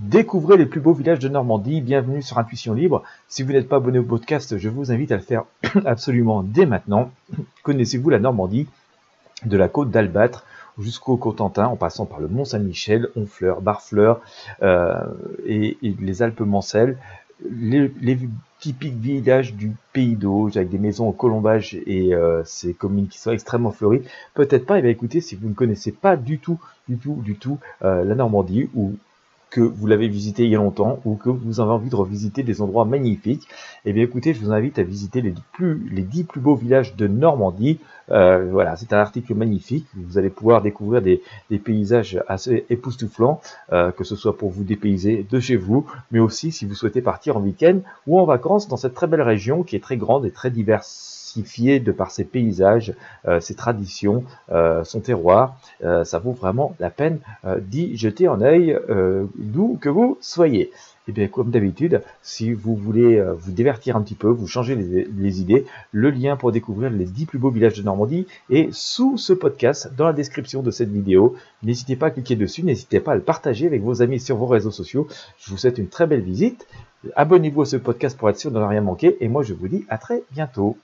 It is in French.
Découvrez les plus beaux villages de Normandie. Bienvenue sur Intuition Libre. Si vous n'êtes pas abonné au podcast, je vous invite à le faire absolument dès maintenant. Connaissez-vous la Normandie de la côte d'Albâtre jusqu'au Cotentin, en passant par le Mont Saint-Michel, Honfleur, Barfleur euh, et, les Alpes Mancelles, les, typiques villages du pays d'Auge avec des maisons au colombage et euh, ces communes qui sont extrêmement fleuries. Peut-être pas. Et eh bien écoutez, si vous ne connaissez pas du tout, du tout, du tout euh, la Normandie ou que vous l'avez visité il y a longtemps ou que vous avez envie de revisiter des endroits magnifiques, eh bien écoutez, je vous invite à visiter les, plus, les 10 plus beaux villages de Normandie. Euh, voilà, c'est un article magnifique. Vous allez pouvoir découvrir des, paysages assez époustouflants, euh, que ce soit pour vous dépayser de chez vous, mais aussi si vous souhaitez partir en week-end ou en vacances dans cette très belle région qui est très grande et très diverse de par ses paysages, euh, ses traditions, son terroir. Ça vaut vraiment la peine d'y jeter un œil d'où que vous soyez. Et eh bien, comme d'habitude, si vous voulez vous divertir un petit peu, vous changer les, idées, le lien pour découvrir les 10 plus beaux villages de Normandie est sous ce podcast, dans la description de cette vidéo. N'hésitez pas à cliquer dessus, n'hésitez pas à le partager avec vos amis sur vos réseaux sociaux. Je vous souhaite une très belle visite. Abonnez-vous à ce podcast pour être sûr de ne rien manquer. Et moi, je vous dis à très bientôt.